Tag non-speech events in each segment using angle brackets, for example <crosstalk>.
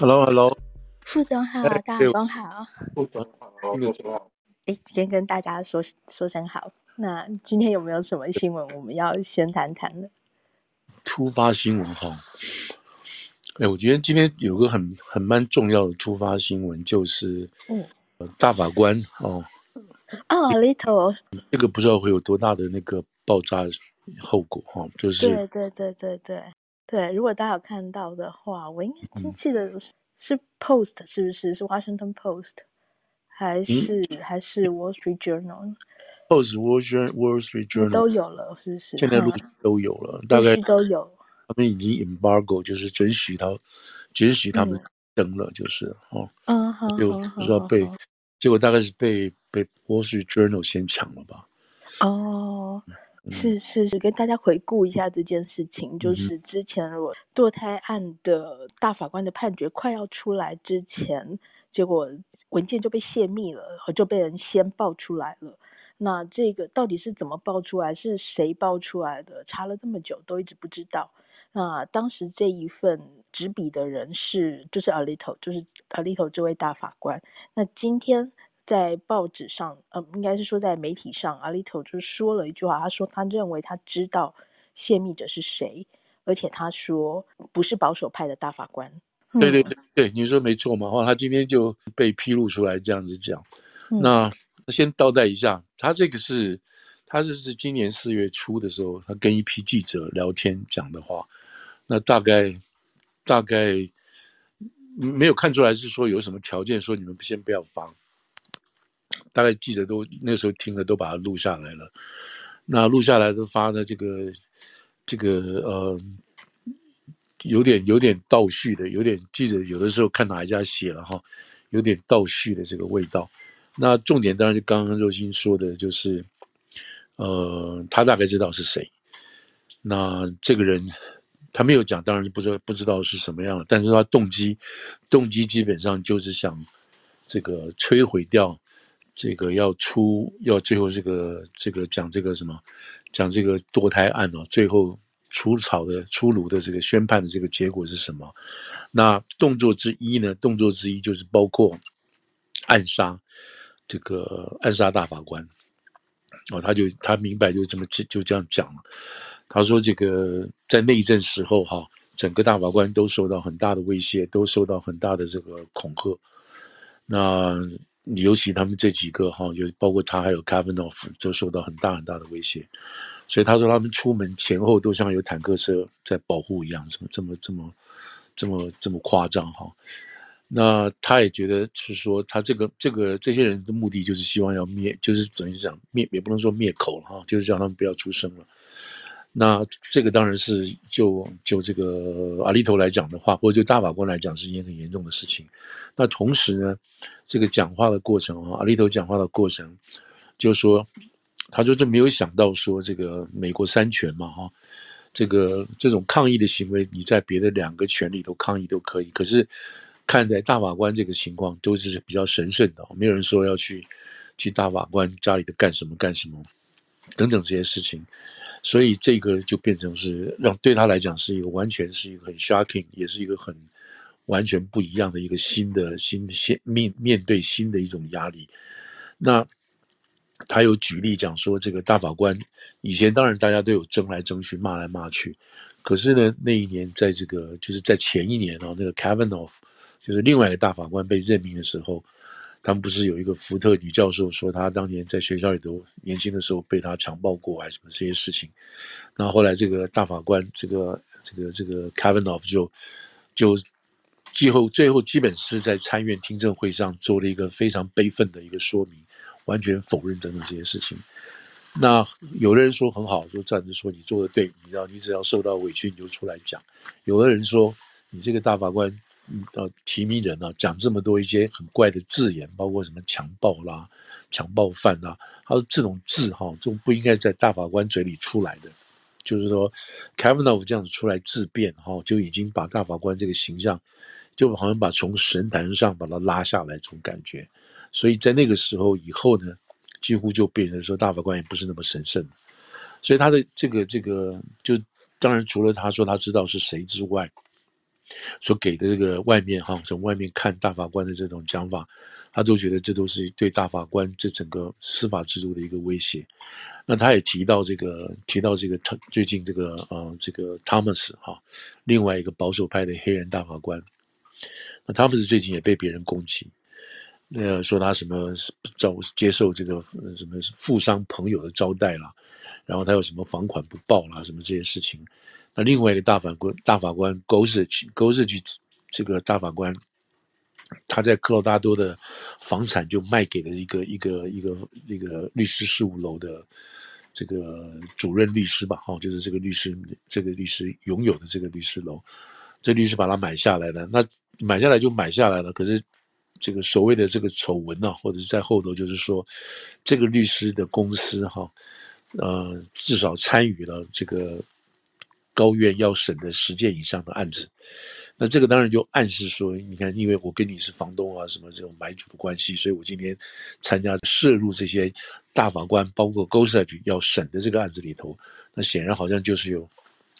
Hello，Hello，副总好，哎、大总好，副总好，副总好。哎，先跟大家说说声好。那今天有没有什么新闻我们要先谈谈的？突发新闻哈。哎，我觉得今天有个很很蛮重要的突发新闻，就是嗯，大法官哦，哦，Little，这个不知道会有多大的那个爆炸后果哈，就是对对对对对。对，如果大家有看到的话，我应该记得是 Post 是不是？是 Washington Post 还是、嗯、还是 Wall Street Journal？Post Wall Street Wall Street Journal 都有了，是不是？现在陆续都有了，大概都有。他们已经 embargo，就是准许他准许他们登了，就是哦，嗯，好，就不知道被结果大概是被被 Wall Street Journal 先抢了吧？哦。是是是，跟大家回顾一下这件事情，就是之前我堕胎案的大法官的判决快要出来之前，结果文件就被泄密了，就被人先爆出来了。那这个到底是怎么爆出来？是谁爆出来的？查了这么久都一直不知道。那当时这一份执笔的人是就是 Alito，就是 Alito 这位大法官。那今天。在报纸上，呃，应该是说在媒体上，Alito 就说了一句话，他说他认为他知道泄密者是谁，而且他说不是保守派的大法官。对对对对，你说没错嘛？哈，他今天就被披露出来这样子讲。嗯、那先倒带一下，他这个是，他这是今年四月初的时候，他跟一批记者聊天讲的话。那大概大概没有看出来是说有什么条件，说你们先不要发。大概记者都那时候听了，都把它录下来了。那录下来都发的这个这个呃，有点有点倒叙的，有点记者有的时候看哪一家写了哈，有点倒叙的这个味道。那重点当然就刚刚肉欣说的，就是呃，他大概知道是谁。那这个人他没有讲，当然不知道不知道是什么样的，但是他动机动机基本上就是想这个摧毁掉。这个要出要最后这个这个讲这个什么，讲这个堕胎案哦，最后出草的出炉的这个宣判的这个结果是什么？那动作之一呢？动作之一就是包括暗杀这个暗杀大法官哦，他就他明白就这么就就这样讲了。他说这个在那一阵时候哈，整个大法官都受到很大的威胁，都受到很大的这个恐吓。那尤其他们这几个哈，就包括他还有 Kavanaugh 都受到很大很大的威胁，所以他说他们出门前后都像有坦克车在保护一样，怎么这么这么这么这么夸张哈？那他也觉得是说他这个这个这些人的目的就是希望要灭，就是等于讲灭也不能说灭口了哈，就是叫他们不要出声了。那这个当然是就就这个阿利头来讲的话，或者就大法官来讲，是一件很严重的事情。那同时呢，这个讲话的过程啊，阿利头讲话的过程，就说，他说这没有想到说这个美国三权嘛哈，这个这种抗议的行为，你在别的两个权里头抗议都可以，可是看在大法官这个情况都是比较神圣的，没有人说要去去大法官家里头干什么干什么等等这些事情。所以这个就变成是让对他来讲是一个完全是一个很 shocking，也是一个很完全不一样的一个新的新的面面对新的一种压力。那他有举例讲说，这个大法官以前当然大家都有争来争去，骂来骂去，可是呢那一年在这个就是在前一年哦，那个 Kavanaugh 就是另外一个大法官被任命的时候。他们不是有一个福特女教授说，她当年在学校里头年轻的时候被他强暴过，还是什么这些事情。那后来这个大法官，这个这个这个 Kavanaugh 就就最后最后基本是在参院听证会上做了一个非常悲愤的一个说明，完全否认等等这些事情。那有的人说很好，就站着说你做的对，你知道你只要受到委屈你就出来讲。有的人说你这个大法官。呃，提名人啊，讲这么多一些很怪的字眼，包括什么强暴啦、强暴犯啦，他说这种字哈，这种不应该在大法官嘴里出来的。就是说，Kavanaugh 这样子出来自辩哈，就已经把大法官这个形象，就好像把从神坛上把他拉下来这种感觉。所以在那个时候以后呢，几乎就变成说大法官也不是那么神圣。所以他的这个这个，就当然除了他说他知道是谁之外。所给的这个外面哈，从外面看大法官的这种讲法，他都觉得这都是对大法官这整个司法制度的一个威胁。那他也提到这个，提到这个他最近这个呃这个 Thomas 哈，另外一个保守派的黑人大法官，那 Thomas 最近也被别人攻击。那说他什么招接受这个什么富商朋友的招待啦，然后他有什么房款不报啦，什么这些事情。那另外一个大法官大法官 Gorsuch，Gorsuch 这个大法官，他在科罗拉多的房产就卖给了一个一个一个一个律师事务楼的这个主任律师吧，哈，就是这个律师这个律师拥有的这个律师楼，这律师把它买下来了，那买下来就买下来了，可是。这个所谓的这个丑闻呢、或者是在后头，就是说，这个律师的公司哈，呃，至少参与了这个高院要审的十件以上的案子。那这个当然就暗示说，你看，因为我跟你是房东啊，什么这种买主的关系，所以我今天参加涉入这些大法官，包括 Gorsuch 要审的这个案子里头，那显然好像就是有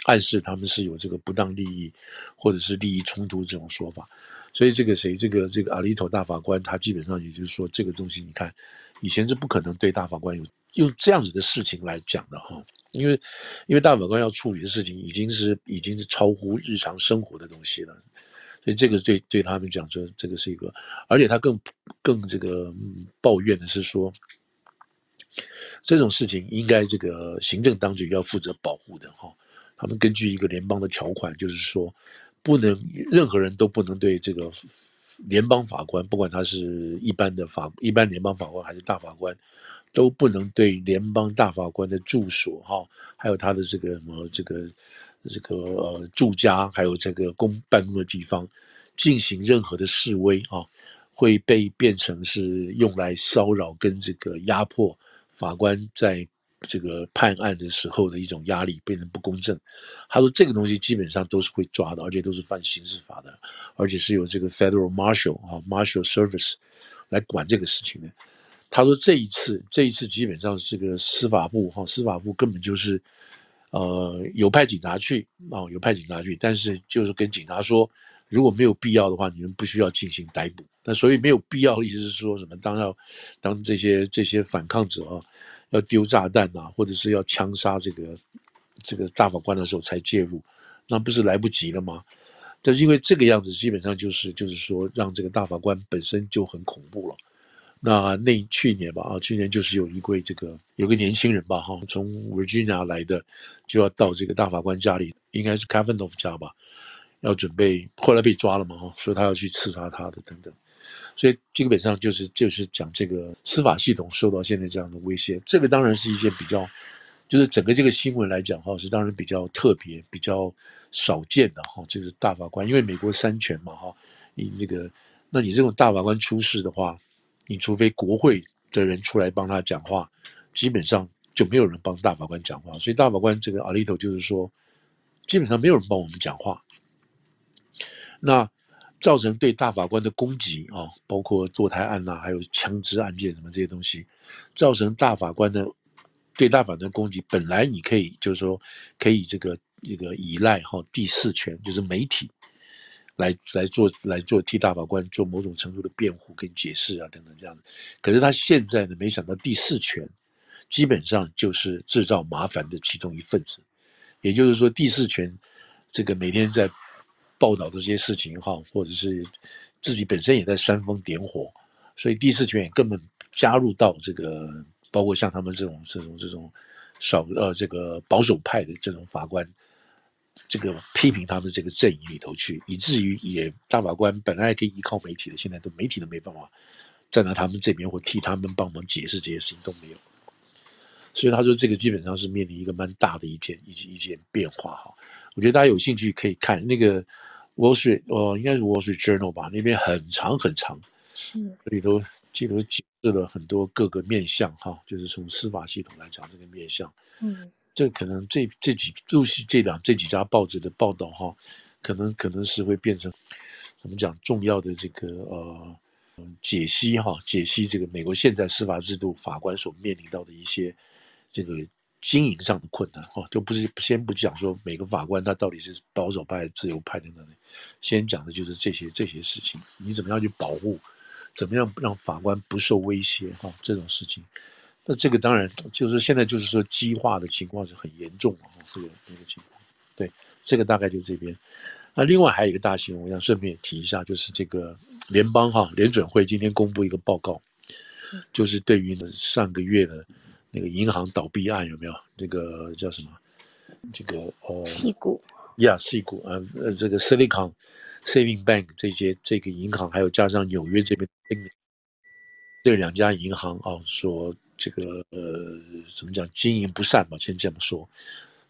暗示他们是有这个不当利益或者是利益冲突这种说法。所以这个谁，这个这个阿利头大法官，他基本上也就是说，这个东西你看，以前是不可能对大法官有用这样子的事情来讲的哈，因为因为大法官要处理的事情已经是已经是超乎日常生活的东西了，所以这个对对他们讲说，这个是一个，而且他更更这个抱怨的是说，这种事情应该这个行政当局要负责保护的哈，他们根据一个联邦的条款，就是说。不能，任何人都不能对这个联邦法官，不管他是一般的法、一般联邦法官还是大法官，都不能对联邦大法官的住所哈，还有他的这个什么这个这个呃住家，还有这个公办公的地方进行任何的示威啊，会被变成是用来骚扰跟这个压迫法官在。这个判案的时候的一种压力变成不公正，他说这个东西基本上都是会抓的，而且都是犯刑事法的，而且是由这个 Federal Marshal 啊 Marshal Service 来管这个事情的。他说这一次这一次基本上是个司法部哈司法部根本就是呃有派警察去啊有派警察去，但是就是跟警察说如果没有必要的话，你们不需要进行逮捕。那所以没有必要的意思是说什么？当要当这些这些反抗者啊。要丢炸弹呐、啊，或者是要枪杀这个这个大法官的时候才介入，那不是来不及了吗？但是因为这个样子，基本上就是就是说，让这个大法官本身就很恐怖了。那那去年吧，啊，去年就是有一位这个有个年轻人吧，哈，从 Virginia 来的，就要到这个大法官家里，应该是 Kavanaugh 家吧，要准备，后来被抓了嘛，哈，说他要去刺杀他的等等。所以基本上就是就是讲这个司法系统受到现在这样的威胁，这个当然是一件比较，就是整个这个新闻来讲哈，是当然比较特别、比较少见的哈，就是大法官，因为美国三权嘛哈，你那个，那你这种大法官出事的话，你除非国会的人出来帮他讲话，基本上就没有人帮大法官讲话，所以大法官这个 Alito 就是说，基本上没有人帮我们讲话，那。造成对大法官的攻击啊，包括堕胎案呐、还有枪支案件什么这些东西，造成大法官的对大法官的攻击。本来你可以就是说可以这个这个依赖哈第四权，就是媒体来来做来做替大法官做某种程度的辩护跟解释啊等等这样的。可是他现在呢，没想到第四权基本上就是制造麻烦的其中一份子，也就是说第四权这个每天在。报道这些事情哈，或者是自己本身也在煽风点火，所以第四权也根本加入到这个，包括像他们这种这种这种少呃这个保守派的这种法官，这个批评他们这个阵营里头去，以至于也大法官本来还可以依靠媒体的，现在都媒体都没办法站到他们这边或替他们帮忙解释这些事情都没有，所以他说这个基本上是面临一个蛮大的一件一件一件变化哈，我觉得大家有兴趣可以看那个。Wall Street，哦，应该是 Wall Street Journal 吧？那边很长很长，是里头记头解释了很多各个面向哈，就是从司法系统来讲这个面向。嗯，这可能这这几都是这两这几家报纸的报道哈，可能可能是会变成怎么讲重要的这个呃解析哈，解析这个美国现在司法制度法官所面临到的一些这个经营上的困难哈，就不是先不讲说每个法官他到底是保守派、自由派等等的，先讲的就是这些这些事情，你怎么样去保护，怎么样让法官不受威胁哈，这种事情，那这个当然就是现在就是说激化的情况是很严重啊，这个这个情况，对，这个大概就这边。那另外还有一个大新闻，我想顺便提一下，就是这个联邦哈联准会今天公布一个报告，就是对于呢上个月的。那个银行倒闭案有没有？这个叫什么？这个呃，矽谷呀，矽谷啊，呃，这个 Silicon Saving Bank 这些这个银行，还有加上纽约这边这两家银行啊，说这个呃，怎么讲经营不善吧？先这么说，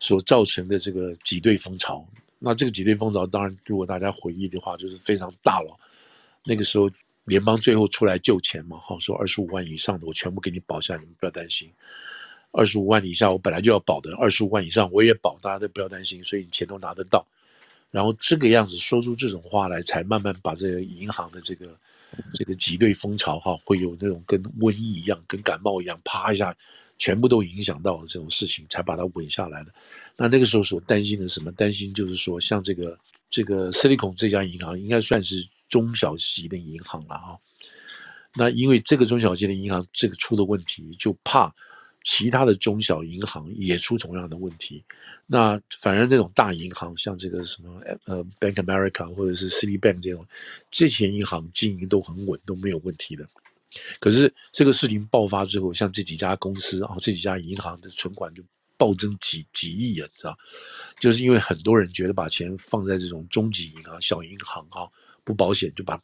所造成的这个挤兑风潮。那这个挤兑风潮，当然如果大家回忆的话，就是非常大了。那个时候。联邦最后出来救钱嘛，哈，说二十五万以上的我全部给你保下来，你们不要担心。二十五万以下我本来就要保的，二十五万以上我也保，大家都不要担心，所以你钱都拿得到。然后这个样子说出这种话来，才慢慢把这个银行的这个这个挤兑风潮哈，会有那种跟瘟疫一样、跟感冒一样，啪一下全部都影响到这种事情，才把它稳下来的。那那个时候所担心的什么？担心就是说，像这个这个 Silicon 这家银行应该算是。中小型的银行了哈，那因为这个中小型的银行这个出的问题，就怕其他的中小银行也出同样的问题。那反而那种大银行，像这个什么呃 Bank America 或者是 Citibank 这种，这些银行经营都很稳，都没有问题的。可是这个事情爆发之后，像这几家公司啊，这几家银行的存款就暴增几几亿啊，知道？就是因为很多人觉得把钱放在这种中级银行、小银行啊。不保险就把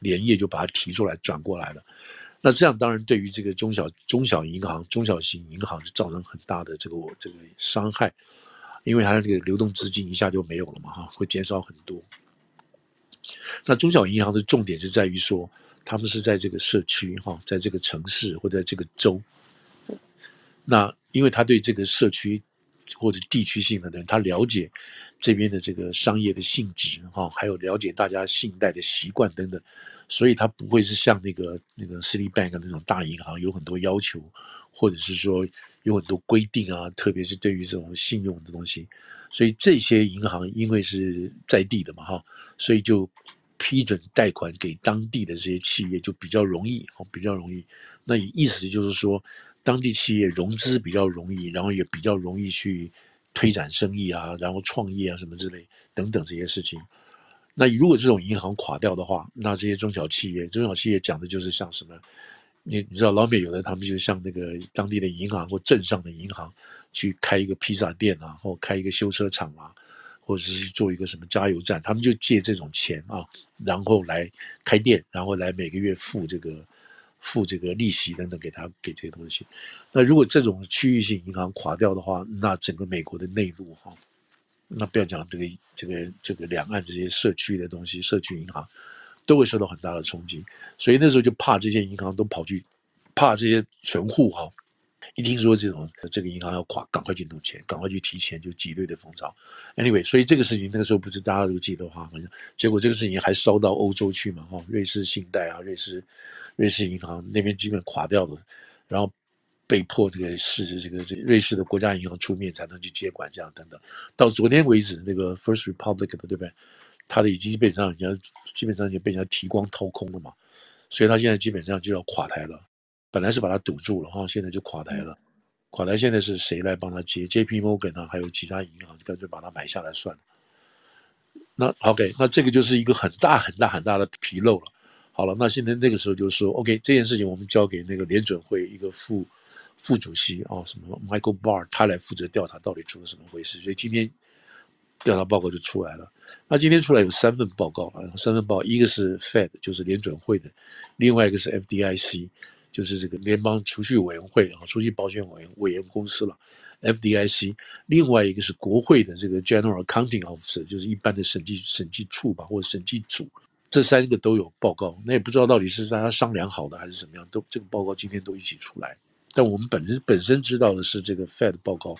连夜就把它提出来转过来了，那这样当然对于这个中小中小银行、中小型银行是造成很大的这个我这个伤害，因为它的这个流动资金一下就没有了嘛哈，会减少很多。那中小银行的重点是在于说，他们是在这个社区哈，在这个城市或在这个州，那因为他对这个社区。或者地区性的人，他了解这边的这个商业的性质哈，还有了解大家信贷的习惯等等，所以他不会是像那个那个 Citibank 那种大银行有很多要求，或者是说有很多规定啊，特别是对于这种信用的东西，所以这些银行因为是在地的嘛哈，所以就批准贷款给当地的这些企业就比较容易，比较容易。那意思就是说。当地企业融资比较容易，然后也比较容易去推展生意啊，然后创业啊什么之类等等这些事情。那如果这种银行垮掉的话，那这些中小企业，中小企业讲的就是像什么？你你知道老美有的他们就像那个当地的银行或镇上的银行去开一个披萨店啊，或开一个修车厂啊，或者是做一个什么加油站，他们就借这种钱啊，然后来开店，然后来每个月付这个。付这个利息等等给他给这些东西，那如果这种区域性银行垮掉的话，那整个美国的内陆哈，那不要讲这个这个这个两岸这些社区的东西，社区银行都会受到很大的冲击。所以那时候就怕这些银行都跑去，怕这些存户哈，一听说这种这个银行要垮，赶快去弄钱，赶快去提钱，就挤兑的风潮。Anyway，所以这个事情那个时候不是大家都记得话，好像结果这个事情还烧到欧洲去嘛哈，瑞士信贷啊，瑞士。瑞士银行那边基本垮掉了，然后被迫这个是这个这瑞士的国家银行出面才能去接管，这样等等。到昨天为止，那个 First Republic 的对不对？它的已经基本上人家基本上已经被人家提光掏空了嘛，所以它现在基本上就要垮台了。本来是把它堵住了哈，现在就垮台了。垮台现在是谁来帮他接？JP Morgan 啊，还有其他银行就干脆把它买下来算了。那 OK，那这个就是一个很大很大很大的纰漏了。好了，那现在那个时候就说，OK，这件事情我们交给那个联准会一个副副主席啊，什么 Michael Barr，他来负责调查到底出了什么回事。所以今天调查报告就出来了。那今天出来有三份报告啊，三份报，一个是 Fed，就是联准会的；另外一个是 FDIC，就是这个联邦储蓄委员会啊，储蓄保险委员委员公司了，FDIC；另外一个是国会的这个 General Accounting Officer，就是一般的审计审计处吧，或者审计组。这三个都有报告，那也不知道到底是大家商量好的还是怎么样，都这个报告今天都一起出来。但我们本身本身知道的是这个 Fed 报告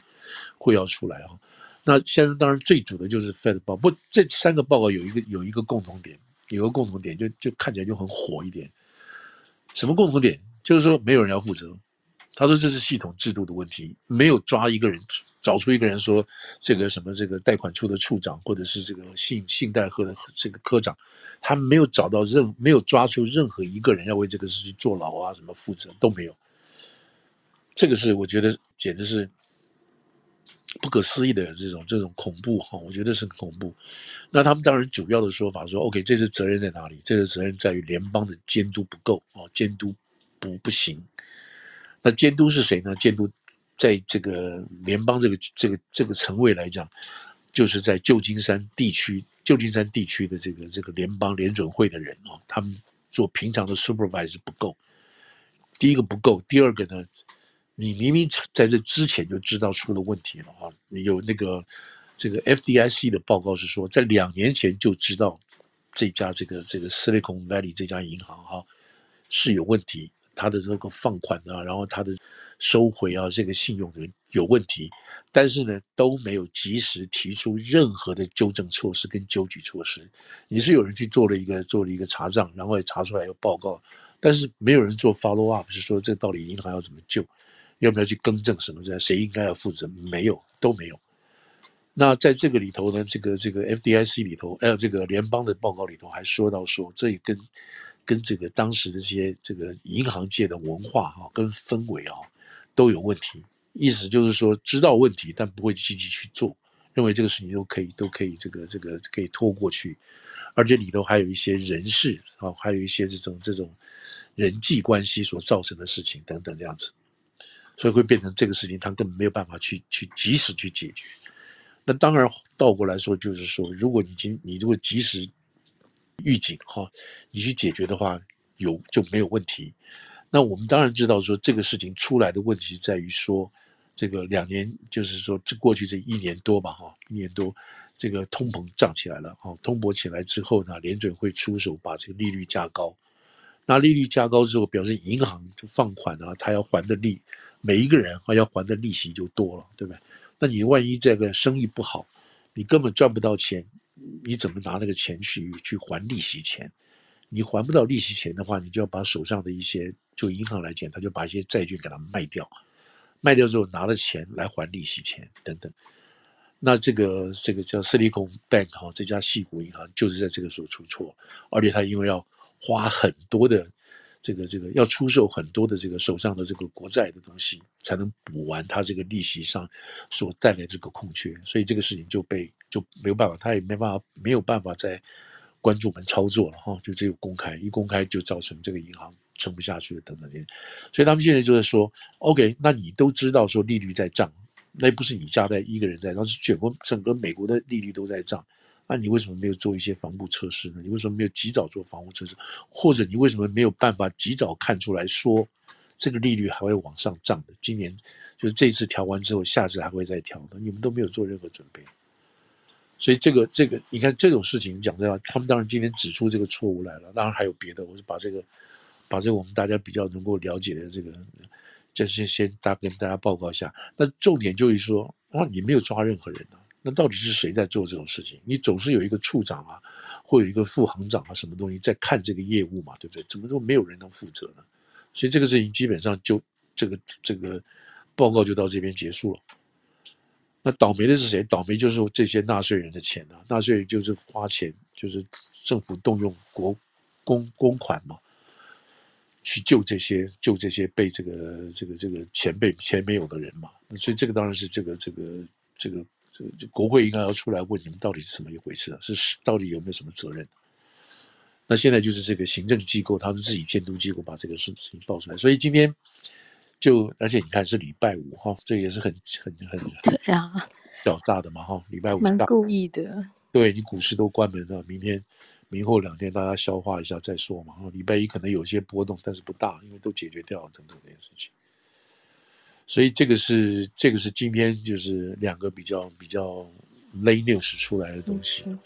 会要出来哈。那现在当然最主的就是 Fed 报，不，这三个报告有一个有一个共同点，有个共同点就就看起来就很火一点。什么共同点？就是说没有人要负责，他说这是系统制度的问题，没有抓一个人，找出一个人说这个什么这个贷款处的处长，或者是这个信信贷科的这个科长，他没有找到任没有抓出任何一个人要为这个事情坐牢啊什么负责都没有。这个是我觉得简直是不可思议的这种这种恐怖哈，我觉得是很恐怖。那他们当然主要的说法说，OK，这次责任在哪里？这个责任在于联邦的监督不够啊，监督不不行。那监督是谁呢？监督在这个联邦这个这个这个层位来讲，就是在旧金山地区，旧金山地区的这个这个联邦联准会的人啊，他们做平常的 supervise 不够。第一个不够，第二个呢，你明明在这之前就知道出了问题了啊，有那个。这个 FDIC 的报告是说，在两年前就知道这家这个这个 Silicon Valley 这家银行哈是有问题，它的这个放款啊，然后它的收回啊，这个信用的有问题，但是呢都没有及时提出任何的纠正措施跟纠举措施。你是有人去做了一个做了一个查账，然后也查出来有报告，但是没有人做 follow up，是说这到底银行要怎么救，要不要去更正什么的，谁应该要负责？没有，都没有。那在这个里头呢，这个这个 FDIC 里头，还有这个联邦的报告里头，还说到说，这也跟跟这个当时的这些这个银行界的文化哈、啊，跟氛围啊，都有问题。意思就是说，知道问题，但不会积极去做，认为这个事情都可以都可以这个这个可以拖过去，而且里头还有一些人事啊，还有一些这种这种人际关系所造成的事情等等这样子，所以会变成这个事情，他根本没有办法去去及时去解决。那当然，倒过来说，就是说，如果你今你如果及时预警哈，你去解决的话，有就没有问题。那我们当然知道说，这个事情出来的问题在于说，这个两年就是说这过去这一年多吧哈，一年多这个通膨涨起来了哈，通膨起来之后呢，联准会出手把这个利率加高。那利率加高之后，表示银行就放款啊，他要还的利，每一个人啊要还的利息就多了，对不对？那你万一这个生意不好，你根本赚不到钱，你怎么拿那个钱去去还利息钱？你还不到利息钱的话，你就要把手上的一些，就银行来讲，他就把一些债券给它卖掉，卖掉之后拿了钱来还利息钱等等。那这个这个叫 Silicon Bank 哈，这家细谷银行就是在这个时候出错，而且他因为要花很多的。这个这个要出售很多的这个手上的这个国债的东西，才能补完他这个利息上所带来这个空缺，所以这个事情就被就没有办法，他也没办法没有办法再关注门操作了哈，就只有公开，一公开就造成这个银行撑不下去了等等这些，所以他们现在就在说，OK，那你都知道说利率在涨，那不是你家在一个人在涨，是全国整个美国的利率都在涨。那、你为什么没有做一些防护措施呢？你为什么没有及早做防护措施？或者你为什么没有办法及早看出来说，这个利率还会往上涨的？今年就是这次调完之后，下次还会再调的，你们都没有做任何准备。所以这个这个，你看这种事情讲这样，他们当然今天指出这个错误来了。当然还有别的，我是把这个把这个我们大家比较能够了解的这个，这些先大跟大家报告一下。那重点就是说，啊，你没有抓任何人啊。那到底是谁在做这种事情？你总是有一个处长啊，或有一个副行长啊，什么东西在看这个业务嘛，对不对？怎么都没有人能负责呢？所以这个事情基本上就这个这个报告就到这边结束了。那倒霉的是谁？倒霉就是这些纳税人的钱啊！纳税人就是花钱，就是政府动用国公公款嘛，去救这些救这些被这个这个这个钱被钱没有的人嘛。所以这个当然是这个这个这个。这这国会应该要出来问你们到底是什么一回事啊？是到底有没有什么责任？那现在就是这个行政机构，他们自己监督机构把这个事情报出来。所以今天就，而且你看是礼拜五哈，这也是很很很 <laughs> 对啊，较大的嘛哈，礼拜五蛮故意的。对，你股市都关门了，明天明后两天大家消化一下再说嘛。礼拜一可能有些波动，但是不大，因为都解决掉了等等这件事情。所以这个是这个是今天就是两个比较比较 late news 出来的东西。嗯